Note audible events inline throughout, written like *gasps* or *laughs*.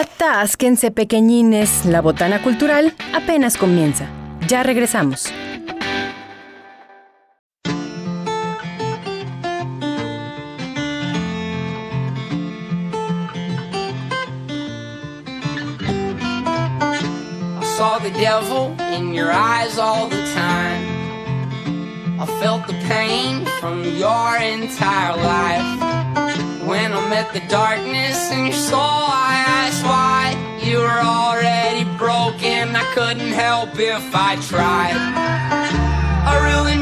Atásquense pequeñines, la botana cultural apenas comienza. Ya regresamos. I saw the devil in your eyes all the time. I felt the pain from your entire life. When I met the darkness in your soul, I you were already broken. I couldn't help if I tried. I really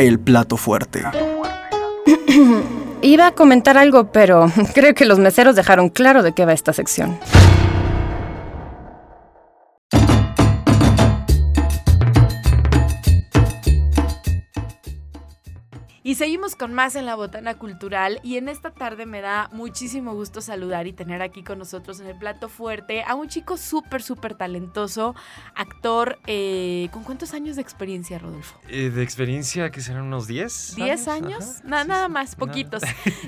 El plato fuerte. Iba a comentar algo, pero *laughs* creo que los meseros dejaron claro de qué va esta sección. Seguimos con más en la Botana Cultural y en esta tarde me da muchísimo gusto saludar y tener aquí con nosotros en el plato fuerte a un chico súper, súper talentoso, actor, eh, ¿con cuántos años de experiencia, Rodolfo? Eh, de experiencia, que serán unos 10. ¿10 años? Na- sí, nada más, poquitos.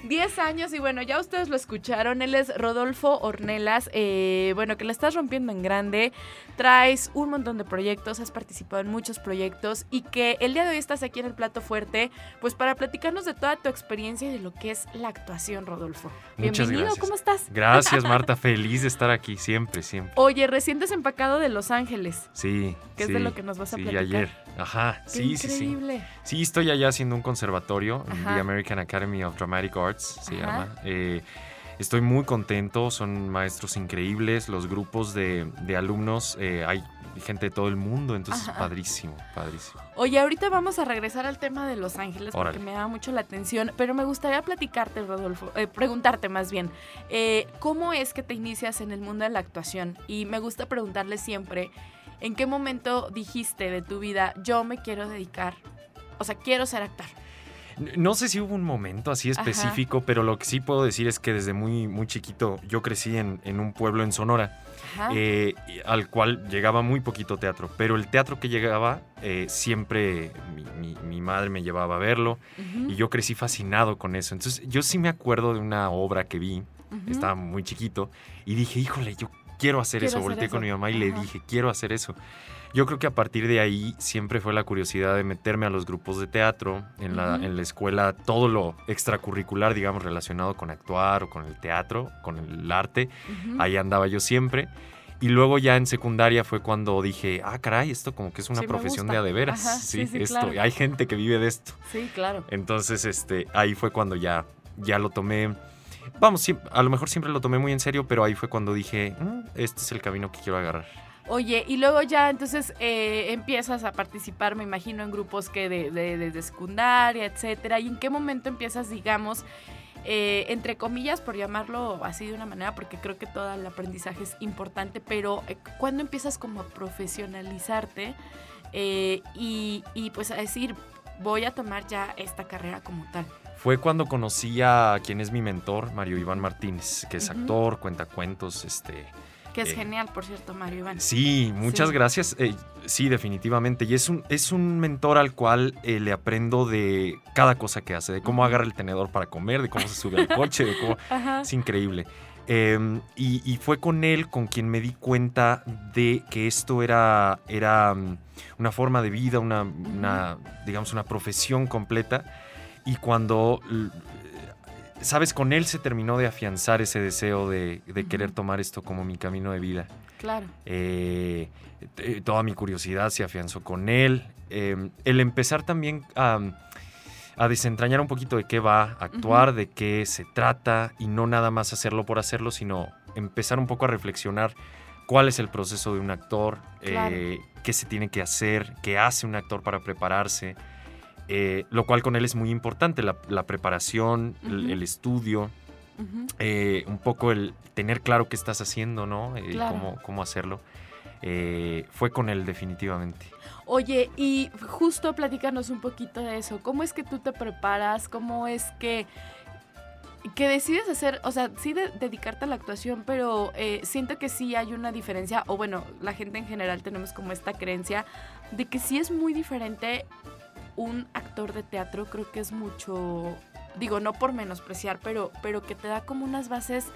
10 *laughs* años y bueno, ya ustedes lo escucharon, él es Rodolfo Ornelas, eh, bueno, que la estás rompiendo en grande, traes un montón de proyectos, has participado en muchos proyectos y que el día de hoy estás aquí en el plato fuerte, pues para platicarnos de toda tu experiencia y de lo que es la actuación, Rodolfo. Muchas Bienvenido, gracias. ¿cómo estás? Gracias, *laughs* Marta. Feliz de estar aquí, siempre, siempre. Oye, recién desempacado de Los Ángeles. Sí. ¿Qué es sí, de lo que nos vas a sí, platicar? ayer. Ajá, Qué sí, sí, sí. increíble. Sí, estoy allá haciendo un conservatorio, en the American Academy of Dramatic Arts, se Ajá. llama. Eh, estoy muy contento, son maestros increíbles, los grupos de, de alumnos, eh, hay gente de todo el mundo, entonces Ajá. padrísimo, padrísimo. Oye, ahorita vamos a regresar al tema de Los Ángeles porque me da mucho la atención, pero me gustaría platicarte, Rodolfo, eh, preguntarte más bien, eh, ¿cómo es que te inicias en el mundo de la actuación? Y me gusta preguntarle siempre, ¿en qué momento dijiste de tu vida, yo me quiero dedicar, o sea, quiero ser actor? No sé si hubo un momento así Ajá. específico, pero lo que sí puedo decir es que desde muy, muy chiquito yo crecí en, en un pueblo en Sonora. Eh, al cual llegaba muy poquito teatro, pero el teatro que llegaba eh, siempre mi, mi- mi madre me llevaba a verlo y yo crecí fascinado con eso. Entonces yo sí me acuerdo de una obra que vi, ujú. estaba muy chiquito y dije, híjole, yo quiero hacer Quiero eso. hacer Volteé con eso. mi mamá y le Ajá. dije, quiero hacer eso. Yo creo que a partir de ahí siempre fue la curiosidad de meterme a los grupos de teatro, en la, Ujú. en la escuela, todo lo extracurricular, digamos, relacionado con actuar o con el teatro, con el arte. Ujú. Ahí andaba yo siempre. Y luego ya en secundaria fue cuando dije, ah, caray, esto como que es una Sí, profesión de a de veras. Ajá, sí, sí, sí, esto. claro. Hay gente que vive de esto. Sí, claro. Entonces, este, ahí fue cuando ya, ya lo tomé. Vamos, a lo mejor siempre lo tomé muy en serio, pero ahí fue cuando dije, "Mm, este es el camino que quiero agarrar. Oye, y luego ya entonces eh, empiezas a participar, me imagino, en grupos que de, de, desde secundaria, etcétera. ¿Y en qué momento empiezas, digamos, eh, entre comillas, por llamarlo así de una manera, porque creo que todo el aprendizaje es importante, pero eh, cuando empiezas como a profesionalizarte eh, y, y pues a decir, voy a tomar ya esta carrera como tal? Fue cuando conocí a quien es mi mentor, Mario Iván Martínez, que es Ujú. actor, cuenta cuentos, este, Que es Eh, genial, por cierto, Mario Iván. Sí, muchas Sí. gracias. Eh, sí, definitivamente. Y es un, es un mentor al cual eh, le aprendo de cada cosa que hace, de cómo agarra el tenedor para comer, de cómo se sube al coche, de cómo... *laughs* Ajá. Es increíble. Eh, y, y fue con él con quien me di cuenta de que esto era, era mm, una forma de vida, una, una, digamos, una profesión completa. Y cuando, l- sabes, con él se terminó de afianzar ese deseo de, de querer tomar esto como mi camino de vida. Claro. Eh, t- toda mi curiosidad se afianzó con él. Eh, el empezar también a, a desentrañar un poquito de qué va a actuar, de qué se trata, y no nada más hacerlo por hacerlo, sino empezar un poco a reflexionar cuál es el proceso de un actor, Claro. eh, qué se tiene que hacer, qué hace un actor para prepararse. Eh, lo cual con él es muy importante, la, la preparación, el- estudio, eh, un poco el tener claro qué estás haciendo, ¿no? Eh, Claro. cómo, cómo hacerlo. Fue con él definitivamente. Oye, y justo platícanos un poquito de eso. ¿Cómo es que tú te preparas? ¿Cómo es que, que decides hacer, o sea, sí de- dedicarte a la actuación, pero eh, siento que sí hay una diferencia, o bueno, la gente en general tenemos como esta creencia de que sí es muy diferente un actor de teatro, creo que es mucho, digo, no por menospreciar, pero, pero que te da como unas bases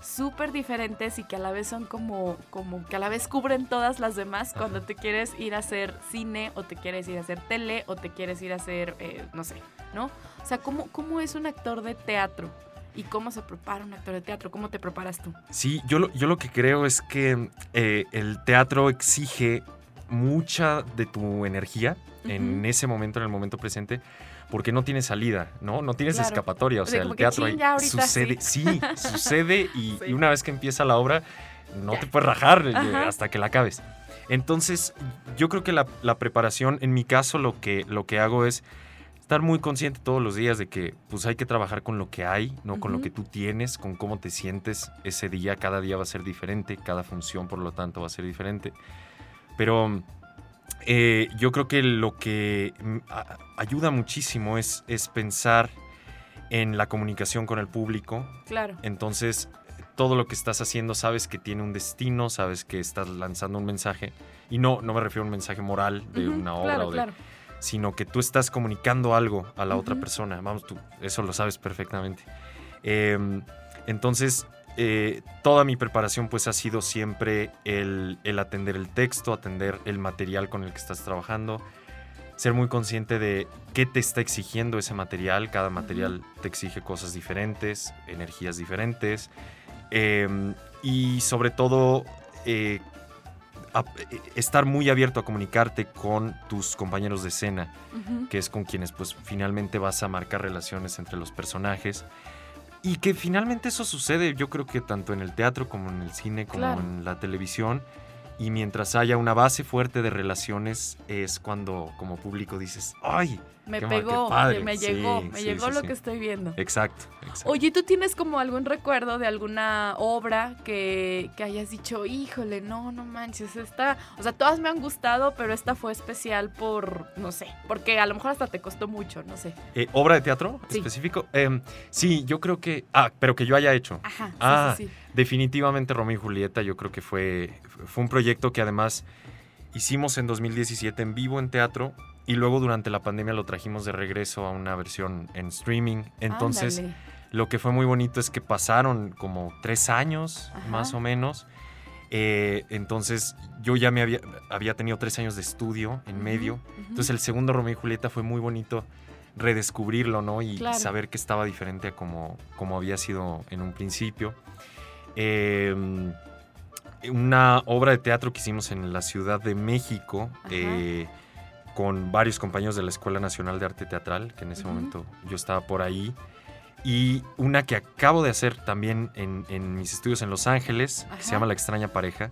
súper diferentes y que a la vez son como, como que a la vez cubren todas las demás cuando te quieres ir a hacer cine o te quieres ir a hacer tele o te quieres ir a hacer, eh, no sé, ¿no? O sea, ¿cómo, ¿cómo es un actor de teatro? ¿Y cómo se prepara un actor de teatro? ¿Cómo te preparas tú? Sí, yo lo, yo lo que creo es que eh, el teatro exige mucha de tu energía en Ujú. ese momento, en el momento presente, porque no tienes salida, ¿no? No tienes Claro. escapatoria. O O sea, sea, como el teatro ahí ahorita sucede, sí, sucede *laughs* y, Sí. y una vez que empieza la obra, no Ya. te puedes rajar eh, Ajá. hasta que la acabes. Entonces, yo creo que la, la preparación, en mi caso, lo que, lo que hago es estar muy consciente todos los días de que pues hay que trabajar con lo que hay, no con lo que tú tienes, con cómo te sientes ese día. Cada día va a ser diferente, cada función, por lo tanto, va a ser diferente. Pero eh, yo creo que lo que mm, ayuda muchísimo es, es pensar en la comunicación con el público. Claro. Entonces, todo lo que estás haciendo sabes que tiene un destino, sabes que estás lanzando un mensaje. Y no, no me refiero a un mensaje moral de una obra, Claro, o de, claro. sino que tú estás comunicando algo a la otra persona. Vamos, tú, eso lo sabes perfectamente. Em, entonces, eh, toda mi preparación pues ha sido siempre el, el atender el texto, atender el material con el que estás trabajando, ser muy consciente de qué te está exigiendo ese material. Cada material te exige cosas diferentes, energías diferentes. em, y sobre todo, eh, eh, estar muy abierto a comunicarte con tus compañeros de escena que es con quienes pues finalmente vas a marcar relaciones entre los personajes. Y que finalmente eso sucede, yo creo que tanto en el teatro como en el cine, como Claro. en la televisión. Y mientras haya una base fuerte de relaciones, es cuando como público dices, ¡ay! Me qué ma- qué pegó, padre". me Sí, llegó, me sí, llegó sí, lo que estoy viendo. Exacto, exacto. Oye, ¿tú tienes como algún recuerdo de alguna obra que, que hayas dicho, híjole, no, no manches, esta, o sea, todas me han gustado, pero esta fue especial por, no sé, porque a lo mejor hasta te costó mucho, no sé. Eh, ¿Obra de teatro específico? Em, sí, yo creo que... Ah, pero que yo haya hecho. Ajá, sí, Ah, sí, sí. Definitivamente Romeo y Julieta, yo creo que fue, fue un proyecto que además hicimos en 2017 en vivo en teatro y luego durante la pandemia lo trajimos de regreso a una versión en streaming. Entonces, Ándale. lo que fue muy bonito es que pasaron como tres años Ajá. más o menos. Eh, entonces, yo ya me había, había tenido tres años de estudio en medio. Entonces, el segundo Romeo y Julieta fue muy bonito redescubrirlo, ¿no? Y Claro. saber que estaba diferente a como, como había sido en un principio. Eh, una obra de teatro que hicimos en la Ciudad de México eh, con varios compañeros de la Escuela Nacional de Arte Teatral, que en ese Ujú. momento yo estaba por ahí. y una que acabo de hacer también en, en mis estudios en Los Ángeles, que se llama La extraña pareja.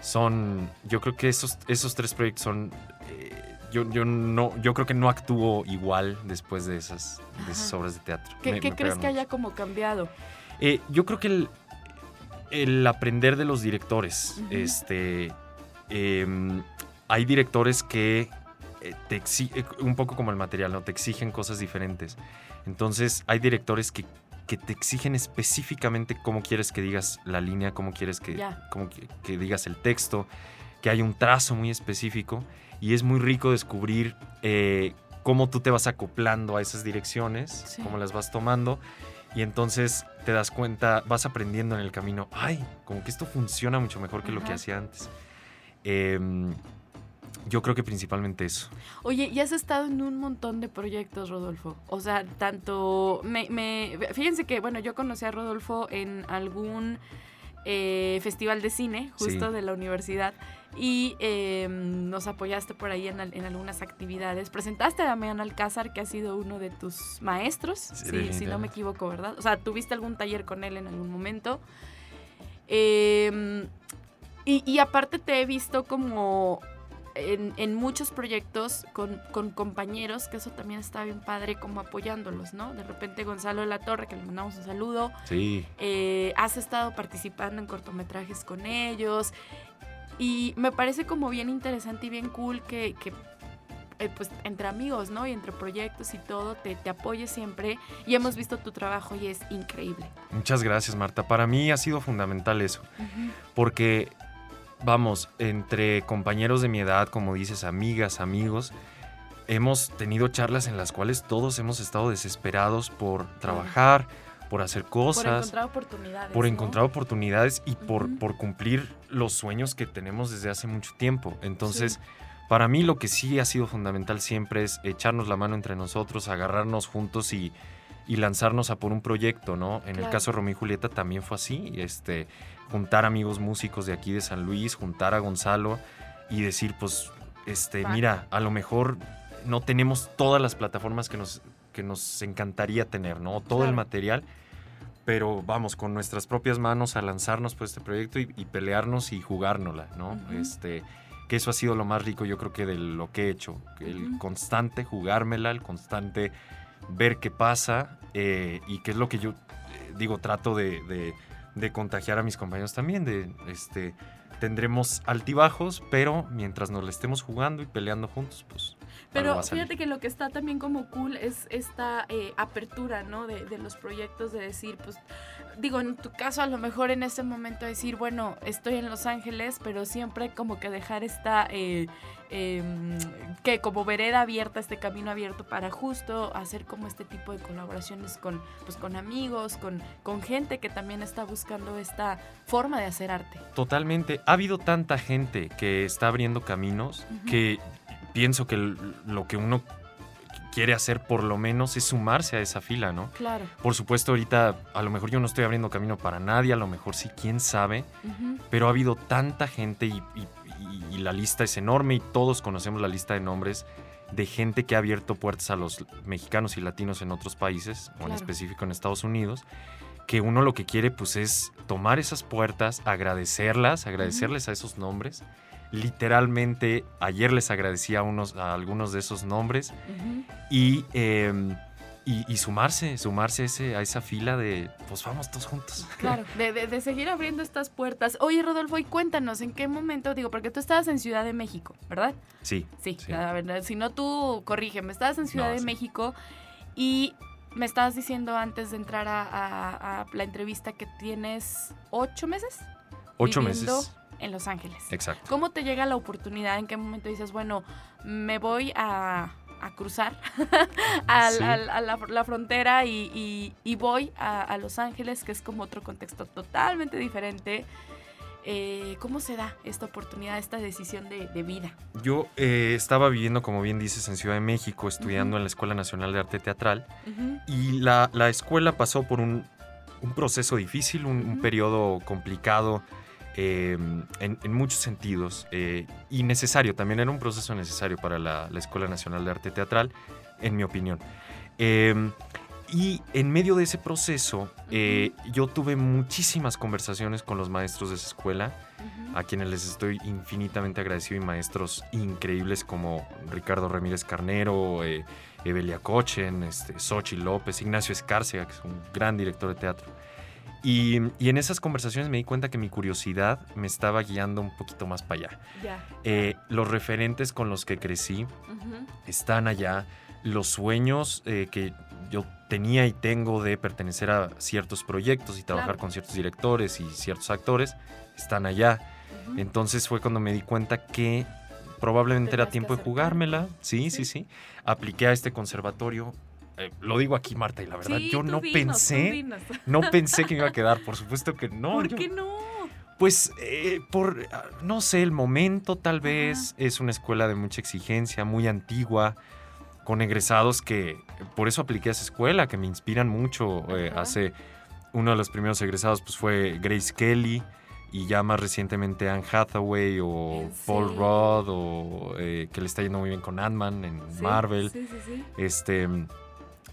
Son, yo creo que esos, esos tres proyectos son, eh, yo, yo, no, yo creo que no actúo igual después de esas, de esas obras de teatro. ¿Qué, Me- qué me crees que mucho. haya como cambiado? Eh, yo creo que el, el aprender de los directores. Este. em, hay directores que eh, te exigen, un poco como el material, ¿no? Te exigen cosas diferentes. Entonces, hay directores que, que te exigen específicamente cómo quieres que digas la línea, cómo quieres que, cómo que, que digas el texto, que hay un trazo muy específico. Y es muy rico descubrir eh, cómo tú te vas acoplando a esas direcciones, Sí. cómo las vas tomando. Y entonces te das cuenta, vas aprendiendo en el camino, ay, como que esto funciona mucho mejor que lo que hacía antes. Em, yo creo que principalmente eso. Oye, y has estado en un montón de proyectos, Rodolfo. O sea, tanto. Me, me- fíjense que, bueno, yo conocí a Rodolfo en algún eh, festival de cine, justo Sí. de la universidad. Y eh, nos apoyaste por ahí en, al- en algunas actividades. Presentaste a Damián Alcázar, que ha sido uno de tus maestros, Sí, si- si, no me equivoco, ¿verdad? O sea, tuviste algún taller con él en algún momento. Eh, y, y aparte te he visto como en, en muchos proyectos con, con compañeros, que eso también está bien padre, como apoyándolos, ¿no? De repente Gonzalo de la Torre, que le mandamos un saludo, Sí. eh, has estado participando en cortometrajes con ellos y me parece como bien interesante y bien cool que, que, eh, pues entre amigos, ¿no? Y entre proyectos y todo, te, te apoyes siempre y hemos visto tu trabajo y es increíble. Muchas gracias, Marta. Para mí ha sido fundamental eso, porque, vamos, entre compañeros de mi edad, como dices, amigas, amigos, hemos tenido charlas en las cuales todos hemos estado desesperados por trabajar, por hacer Por cosas. encontrar oportunidades. por ¿no? encontrar oportunidades y por, por cumplir los sueños que tenemos desde hace mucho tiempo. Entonces, para mí lo que sí ha sido fundamental siempre es echarnos la mano entre nosotros, agarrarnos juntos y, y lanzarnos a por un proyecto, ¿no? En el caso de Romeo y Julieta también fue así, este, juntar amigos músicos de aquí de San Luis, juntar a Gonzalo y decir, pues, este, mira, a lo mejor no tenemos todas las plataformas que nos, que nos encantaría tener, ¿no? Todo el material, pero vamos, con nuestras propias manos a lanzarnos por este proyecto y, y pelearnos y jugárnosla, ¿no? Este, que eso ha sido lo más rico, yo creo que de lo que he hecho. El constante jugármela, el constante ver qué pasa eh, y qué es lo que yo eh, digo, trato de, de- de contagiar a mis compañeros también, de este. Tendremos altibajos, pero mientras nos la estemos jugando y peleando juntos, pues. Pero fíjate que lo que está también como cool es esta eh, apertura, ¿no? De, de los proyectos, de decir, pues, digo, en tu caso a lo mejor en este momento decir, bueno, estoy en Los Ángeles, pero siempre como que dejar esta, eh, em, que como vereda abierta, este camino abierto para justo hacer como este tipo de colaboraciones con, pues, con amigos, con, con gente que también está buscando esta forma de hacer arte. Totalmente. Ha habido tanta gente que está abriendo caminos que pienso que lo que uno quiere hacer por lo menos es sumarse a esa fila, ¿no? Claro. Por supuesto, ahorita a lo mejor yo no estoy abriendo camino para nadie, a lo mejor sí, quién sabe, Ujú. pero ha habido tanta gente y, y- y- la lista es enorme y todos conocemos la lista de nombres de gente que ha abierto puertas a los mexicanos y latinos en otros países, o en Claro. específico en Estados Unidos, que uno lo que quiere pues es tomar esas puertas, agradecerlas, agradecerles a esos nombres. Literalmente, ayer les agradecí a, unos, a algunos de esos nombres Ujú. y, eh, y, y sumarse, sumarse a, ese- a esa fila de, pues vamos todos juntos. *laughs* Claro, de, de- de seguir abriendo estas puertas. Oye, Rodolfo, y cuéntanos, ¿en qué momento? Digo, porque tú estabas en Ciudad de México, ¿verdad? Sí, Sí, Sí. a ver, si no tú corrígeme, estabas en Ciudad No, de sí. México y me estabas diciendo antes de entrar a, a- a la entrevista que tienes ocho meses ocho meses. En Los Ángeles. Exacto. ¿Cómo te llega la oportunidad? ¿En qué momento dices, bueno, me voy a, a cruzar *laughs* al- Sí. al- a la, la frontera y, y- y voy a, a Los Ángeles, que es como otro contexto totalmente diferente? Eh, ¿Cómo se da esta oportunidad, esta decisión de, de vida? Yo eh, estaba viviendo, como bien dices, en Ciudad de México, estudiando Ujú. en la Escuela Nacional de Arte Teatral. Ujú, Y la, la escuela pasó por un, un proceso difícil, un, un Ujú. periodo complicado eh, en, en muchos sentidos eh, y necesario. También era un proceso necesario para la, la Escuela Nacional de Arte Teatral, en mi opinión. Eh, Y en medio de ese proceso, eh, yo tuve muchísimas conversaciones con los maestros de esa escuela, Ujú. a quienes les estoy infinitamente agradecido y maestros increíbles como Ricardo Ramírez Carnero, eh, Evelia Cochen, este, Xochitl López, Ignacio Escárcega, que es un gran director de teatro. Y, y en esas conversaciones me di cuenta que mi curiosidad me estaba guiando un poquito más para allá. Eh, los referentes con los que crecí están allá, los sueños eh, que yo tenía y tengo de pertenecer a ciertos proyectos y trabajar Claro. con ciertos directores y ciertos actores están allá. Entonces fue cuando me di cuenta que probablemente era Tenías tiempo de jugármela. Sí, Sí. sí, sí. Apliqué a este conservatorio. Eh, lo digo aquí, Marta, y la verdad, Sí, yo no dinos, pensé, *laughs* no pensé que me iba a quedar. Por supuesto que no. ¿Por yo- qué no? pues eh, por, ah, no sé, el momento tal vez es una escuela de mucha exigencia, muy antigua, con egresados que, por eso apliqué a esa escuela, que me inspiran mucho. eh, hace, uno de los primeros egresados pues fue Grace Kelly y ya más recientemente Anne Hathaway o ¿En Paul? Rudd o eh, que le está yendo muy bien con Ant-Man en Sí, Marvel. Sí, sí, sí. Este,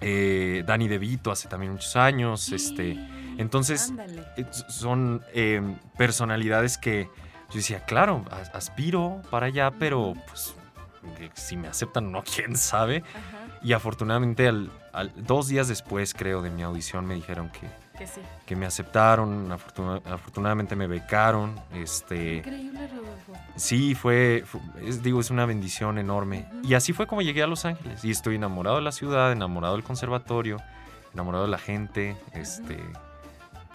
eh, Danny DeVito hace también muchos años. Este, entonces, Ándale. eh, son eh, personalidades que yo decía, claro, as- aspiro para allá, pero pues si me aceptan o no, *laughs* quién sabe. Ajá, Y afortunadamente, al, al- dos días después, creo, de mi audición, me dijeron que, que sí. que me aceptaron, afortuna- afortunadamente me becaron. Este, Increíble, Rodolfo. sí, fue, fue- es, digo, es una bendición enorme. Y así fue como llegué a Los Ángeles. Y estoy enamorado de la ciudad, enamorado del conservatorio, enamorado de la gente. Este,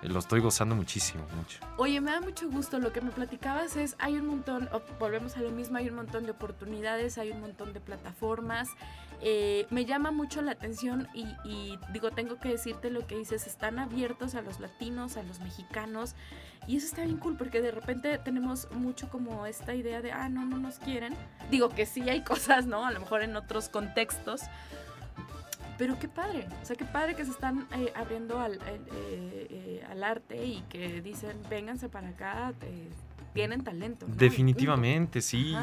lo estoy gozando muchísimo, mucho. Oye, me da mucho gusto. Lo que me platicabas es, hay un montón, volvemos a lo mismo, hay un montón de oportunidades, hay un montón de plataformas. Eh, me llama mucho la atención y, y digo, tengo que decirte lo que dices, están abiertos a los latinos, a los mexicanos. Y eso está bien cool porque de repente tenemos mucho como esta idea de, ah, no, no nos quieren. Digo que sí hay *laughs* cosas, ¿no? A lo mejor en otros contextos. Pero qué padre, o sea, qué padre que se están eh, abriendo al, eh, eh, al arte y que dicen, vénganse para acá, tienen talento. ¿no? Definitivamente, sí.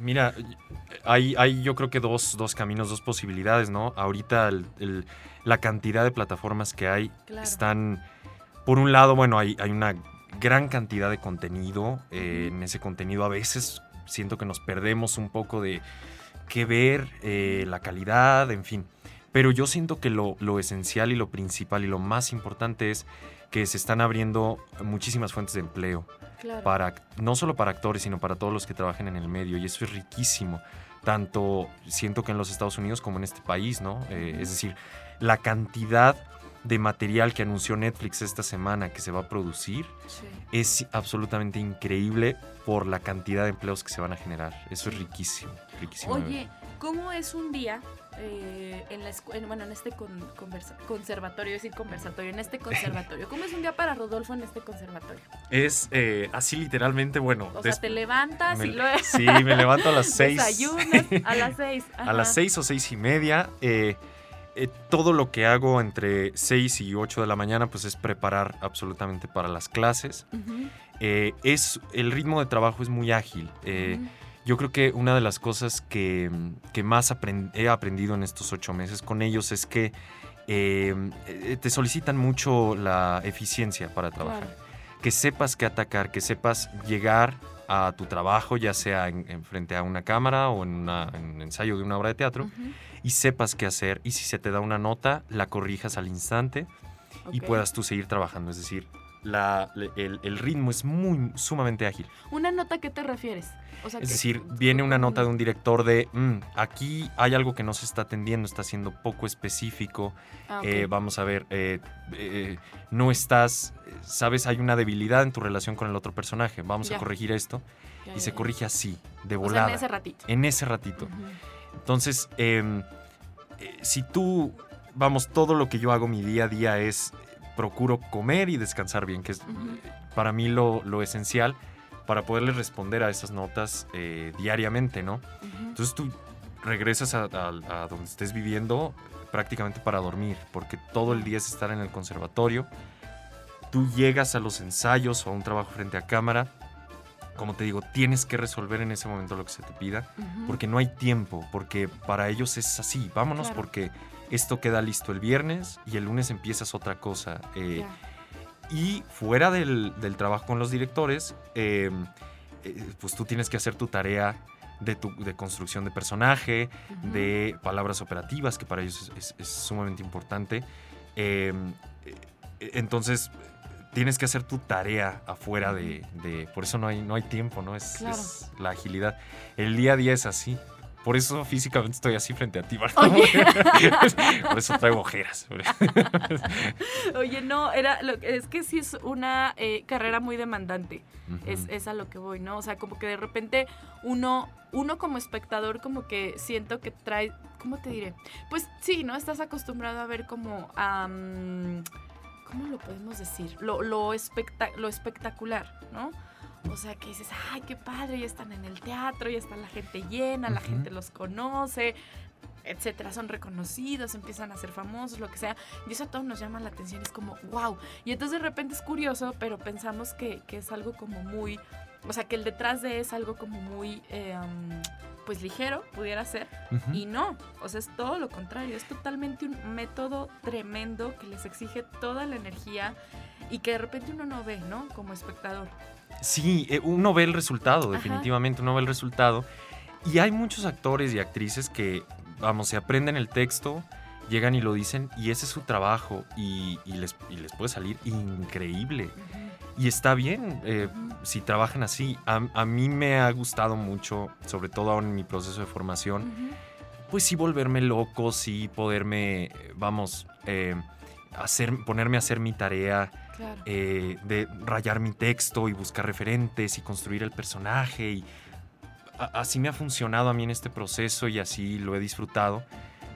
Mira, hay, hay yo creo que dos, dos caminos, dos posibilidades, ¿no? Ahorita el- el- la cantidad de plataformas que hay Claro. están, por un lado, bueno, hay, hay una gran cantidad de contenido. En ese contenido a veces siento que nos perdemos un poco de qué ver, la calidad, en fin. Pero yo siento que lo, lo esencial y lo principal y lo más importante es que se están abriendo muchísimas fuentes de empleo Claro. para no solo para actores, sino para todos los que trabajen en el medio. Y eso es riquísimo. Tanto siento que en los Estados Unidos como en este país, ¿no? Eh, es decir, la cantidad de material que anunció Netflix esta semana que se va a producir Sí. es absolutamente increíble por la cantidad de empleos que se van a generar. Eso es riquísimo, riquísimo. Oye, ¿cómo es un día eh, en la en- bueno, en este con- conversa- conservatorio, es decir, conversatorio, en este *laughs* conservatorio? ¿Cómo es un día para Rodolfo en este conservatorio? Es eh, así literalmente, bueno. O sea, te levantas me- y luego Sí, me levanto a las *laughs* seis. desayunas a las *laughs* seis. A las seis o seis y media. eh, todo lo que hago entre 6 y 8 de la mañana pues es preparar absolutamente para las clases. Es, el ritmo de trabajo es muy ágil. Yo creo que una de las cosas que, que más aprend- he aprendido en estos ocho meses con ellos es que eh, eh, te solicitan mucho la eficiencia para trabajar. Claro. Que sepas qué atacar, que sepas llegar a tu trabajo, ya sea en, en frente a una cámara o en, una- en un ensayo de una obra de teatro, y sepas qué hacer. Y si se te da una nota, la corrijas al instante y puedas tú seguir trabajando. Es decir, la- el, el ritmo es muy sumamente ágil. ¿Una nota a qué te refieres? O sea, Es que- decir, viene una nota de un director de, "Mm, aquí hay algo que no se está atendiendo, está siendo poco específico, Ah, eh, vamos a ver, eh, eh, no estás, sabes, hay una debilidad en tu relación con el otro personaje, vamos Ya. a corregir esto, Ya, y ya, se corrige así, de O sea, volada, en ese ratito. en ese ratito. Entonces, em, si tú, vamos, todo lo que yo hago mi día a día es, procuro comer y descansar bien, que es para mí lo, lo esencial para poderle responder a esas notas eh, diariamente, ¿no? Ujú. Entonces tú regresas a, a- a donde estés viviendo prácticamente para dormir, porque todo el día es estar en el conservatorio. Tú llegas a los ensayos o a un trabajo frente a cámara. Como te digo, tienes que resolver en ese momento lo que se te pida, porque no hay tiempo, porque para ellos es así, vámonos Claro. porque esto queda listo el viernes y el lunes empiezas otra cosa. eh, y fuera del, del trabajo con los directores, eh, eh, pues tú tienes que hacer tu tarea de, tu, de construcción de personaje, de palabras operativas, que para ellos es, es- es sumamente importante. Eh, eh, entonces, tienes que hacer tu tarea afuera de, de- Por eso no hay, no hay tiempo, ¿no? Es, Claro. es la agilidad. El día a día es así. Por eso físicamente estoy así frente a ti, Bárbara. Oye. *laughs* Por eso traigo ojeras. *laughs* Oye, no, era lo, es que sí es una eh, carrera muy demandante. es, es a lo que voy, ¿no? O sea, como que de repente uno, uno como espectador como que siento que trae, ¿cómo te diré? Pues sí, ¿no? Estás acostumbrado a ver como, am, ¿cómo lo podemos decir? Lo, lo, especta- lo espectacular, ¿no? O sea, que dices, ay, qué padre, ya están en el teatro, ya está la gente llena, la gente los conoce, etcétera, son reconocidos, empiezan a ser famosos, lo que sea. Y eso a todos nos llama la atención, es como, wow. Y entonces de repente es curioso, pero pensamos que, que es algo como muy, o sea, que el detrás de es algo como muy, eh, um, pues ligero, pudiera ser. Y no, o sea, es todo lo contrario, es totalmente un método tremendo que les exige toda la energía y que de repente uno no ve, ¿no? Como espectador. Sí, eh, uno ve el resultado, Ajá. definitivamente uno ve el resultado. Y hay muchos actores y actrices que, vamos, se aprenden el texto, llegan y lo dicen, y ese es su trabajo, y, y les, y les puede salir increíble. Y está bien eh, si trabajan así. A, a mí me ha gustado mucho, sobre todo ahora en mi proceso de formación, pues sí volverme loco, sí poderme, vamos, eh, hacer, ponerme a hacer mi tarea Eh, de rayar mi texto y buscar referentes y construir el personaje. Y así me ha funcionado a mí en este proceso y así lo he disfrutado.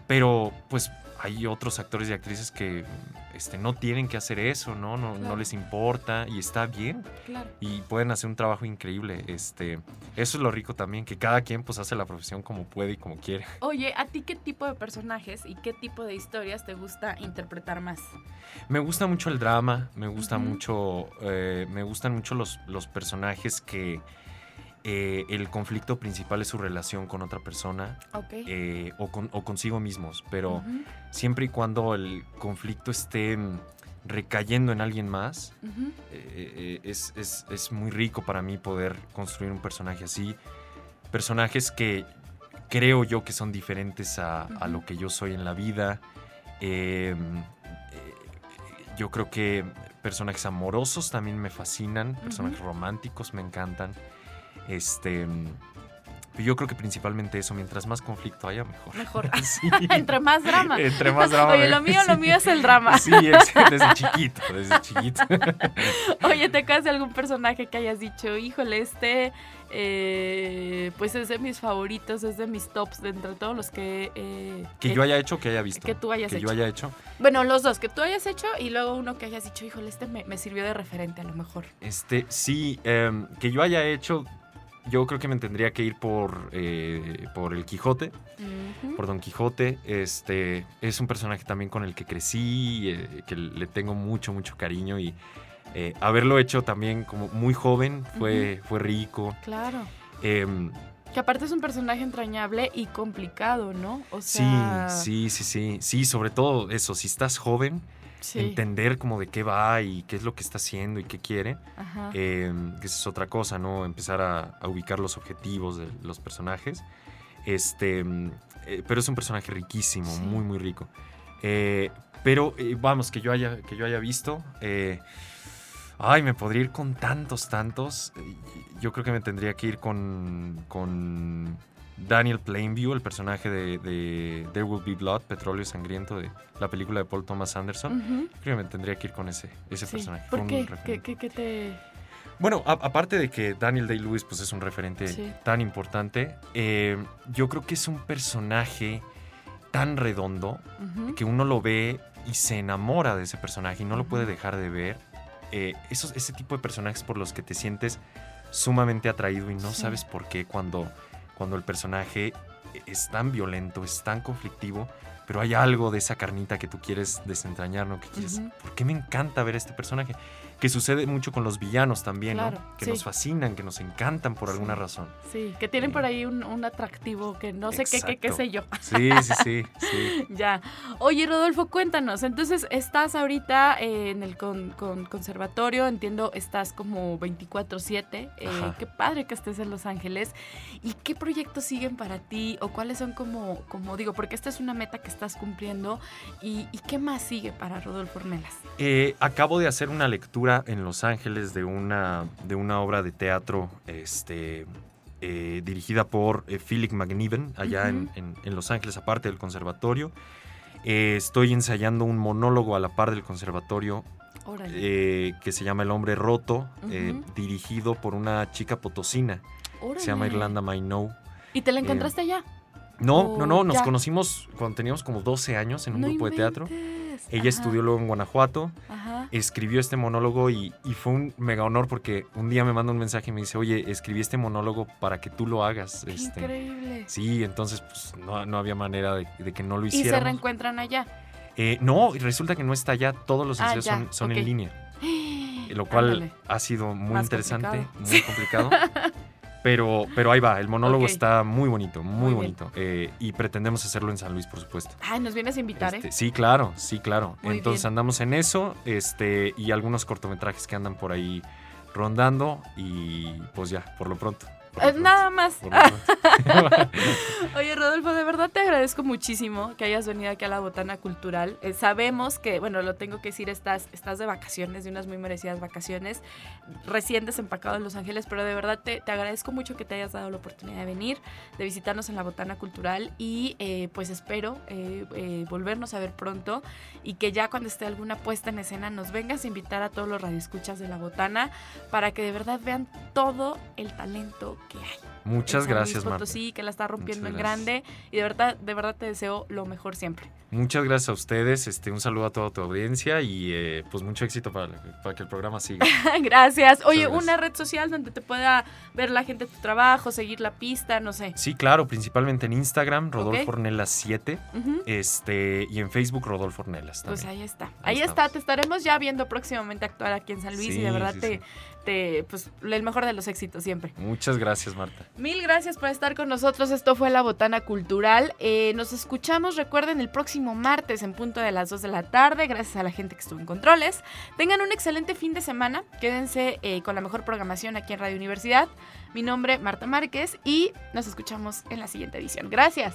Pero pues hay otros actores y actrices que este, no tienen que hacer eso, ¿no? No, no les importa y está bien. claro. Y pueden hacer un trabajo increíble. Este, eso es lo rico también, que cada quien pues hace la profesión como puede y como quiere. Oye, ¿a ti qué tipo de personajes y qué tipo de historias te gusta interpretar más? Me gusta mucho el drama, me gusta mucho, eh, me gustan mucho los, los personajes que eh, el conflicto principal es su relación con otra persona Ok. eh, o, con- o consigo mismos, pero siempre y cuando el conflicto esté mm, recayendo en alguien más, eh, eh, es, es- es muy rico para mí poder construir un personaje así. Personajes que creo yo que son diferentes a, a lo que yo soy en la vida. Eh, yo creo que personajes amorosos también me fascinan, personajes románticos me encantan. Este, mm, yo creo que principalmente eso, mientras más conflicto haya, mejor. Mejor. *laughs* Sí. *laughs* Entre más drama. Entre más drama. Oye, lo mío, lo mío es el drama. Sí, es- desde chiquito, desde chiquito. *laughs* Oye, ¿te acuerdas de algún personaje que hayas dicho, híjole, este, eh, pues es de mis favoritos, es de mis tops, de entre todos los que... eh, Que yo haya hecho, que haya visto. que tú hayas que hecho. yo haya hecho. Bueno, los dos, que tú hayas hecho y luego uno que hayas dicho, híjole, este me, me sirvió de referente a lo mejor. Este, sí, em, que yo haya hecho, yo creo que me tendría que ir por, eh, por el Quijote, por Don Quijote. Este, es un personaje también con el que crecí, eh, que le tengo mucho, mucho cariño y eh, haberlo hecho también como muy joven fue, fue rico. Claro. Em, Que aparte es un personaje entrañable y complicado, ¿no? O sí, sea, sí, sí, sí, sí, sobre todo eso, si estás joven, sí. entender como de qué va y qué es lo que está haciendo y qué quiere. Ajá. Eh, esa es otra cosa, ¿no? Empezar a, a ubicar los objetivos de los personajes. Este, mm, eh, pero es un personaje riquísimo, Sí. muy, muy rico. Eh, pero eh, vamos, que yo haya, que yo haya visto. ay, me podría ir con tantos, tantos. Yo creo que me tendría que ir con, con Daniel Plainview, el personaje de, de There Will Be Blood, Petróleo Sangriento, de la película de Paul Thomas Anderson. Creo que me tendría que ir con ese, ese Sí. personaje. ¿Por qué? ¿Qué, qué, qué te...? Bueno, a- aparte de que Daniel Day-Lewis pues, es un referente Sí. tan importante, eh, yo creo que es un personaje tan redondo que uno lo ve y se enamora de ese personaje y no lo puede dejar de ver. Eh, esos, ese tipo de personajes por los que te sientes sumamente atraído y no Sí. sabes por qué cuando, cuando el personaje es tan violento, es tan conflictivo, pero hay algo de esa carnita que tú quieres desentrañar, ¿no? Que quieres, Ujú. ¿por qué me encanta ver a este personaje? Que sucede mucho con los villanos también, Claro, ¿no? Que sí. nos fascinan, que nos encantan por alguna razón. Sí, que tienen por ahí un, un atractivo que no sé qué, qué, sé yo. Sí, sí, sí, sí. *laughs* Ya. Oye, Rodolfo, cuéntanos. Entonces, estás ahorita eh, en el con- con- conservatorio, entiendo, estás como 24/7. eh, qué padre que estés en Los Ángeles. ¿Y qué proyectos siguen para ti? ¿O cuáles son como, como digo, porque esta es una meta que estás cumpliendo? ¿Y, y qué más sigue para Rodolfo Ornelas? Eh, acabo de hacer una lectura en Los Ángeles de una, de una obra de teatro este, eh, dirigida por eh, Philip McNiven, allá en, Ujú. en- en Los Ángeles, aparte del conservatorio. Eh, estoy ensayando un monólogo a la par del conservatorio Órale. eh, que se llama El hombre roto, Ujú. dirigido por una chica potosina, que se llama Órale. Irlanda Mainou. ¿Y te la encontraste allá? No, no, no, nos ya. conocimos cuando teníamos como 12 años en un No grupo de teatro. Ella Ajá, estudió luego en Guanajuato Ajá. Escribió este monólogo y, y fue un mega honor porque un día me manda un mensaje y me dice, oye, escribí este monólogo para que tú lo hagas. Qué Este, increíble. sí, entonces pues no, no había manera de, de que no lo Y se hiciéramos. reencuentran allá. Eh, no, y resulta que no está allá, todos los Ah, ensayos son, en línea, *gasps* lo cual Ándale. ha sido muy Más interesante, complicado. muy complicado. *laughs* Pero, pero ahí va, el monólogo está muy bonito, muy, bonito. eh, y pretendemos hacerlo en San Luis, por supuesto. Ay, nos vienes a invitar, Este, ¿eh? sí, claro, sí, claro. Muy Entonces bien. andamos en eso, este, y algunos cortometrajes que andan por ahí rondando, y pues ya, por lo pronto. Por Eh, nada más. por. *laughs* Oye, Rodolfo, de verdad te agradezco muchísimo que hayas venido aquí a la Botana Cultural. Eh, sabemos que, bueno, lo tengo que decir, estás, estás de vacaciones, de unas muy merecidas vacaciones, recién desempacado en Los Ángeles, pero de verdad te, te agradezco mucho que te hayas dado la oportunidad de venir, de visitarnos en la Botana Cultural y eh, pues espero eh, volvernos a ver pronto y que ya cuando esté alguna puesta en escena nos vengas a invitar a todos los radioescuchas de la Botana para que de verdad vean todo el talento que hay. Muchas gracias, Marta. Potosí, que la está rompiendo Muchas en grande y de verdad, de verdad te deseo lo mejor siempre. Muchas gracias a ustedes, este, un saludo a toda tu audiencia y eh, pues mucho éxito para, para que el programa siga. *laughs* gracias. Oye, gracias. una red social donde te pueda ver la gente tu trabajo, seguir la pista, no sé. Sí, claro, principalmente en Instagram, Rodolfo. Ornelas 7, Ujú. este, y en Facebook, Rodolfo Ornelas. Pues ahí está. Ahí Ahí, está. Te estaremos ya viendo próximamente actuar aquí en San Luis y de verdad sí, te, sí. te, pues, el mejor de los éxitos siempre. Muchas gracias, Marta. Mil gracias por estar con nosotros. Esto fue La Botana Cultural. Eh, nos escuchamos, recuerden, el próximo martes en punto de las 2 de la tarde. Gracias a la gente que estuvo en controles. Tengan un excelente fin de semana. Quédense eh, con la mejor programación aquí en Radio Universidad. Mi nombre, Marta Márquez, y nos escuchamos en la siguiente edición. Gracias.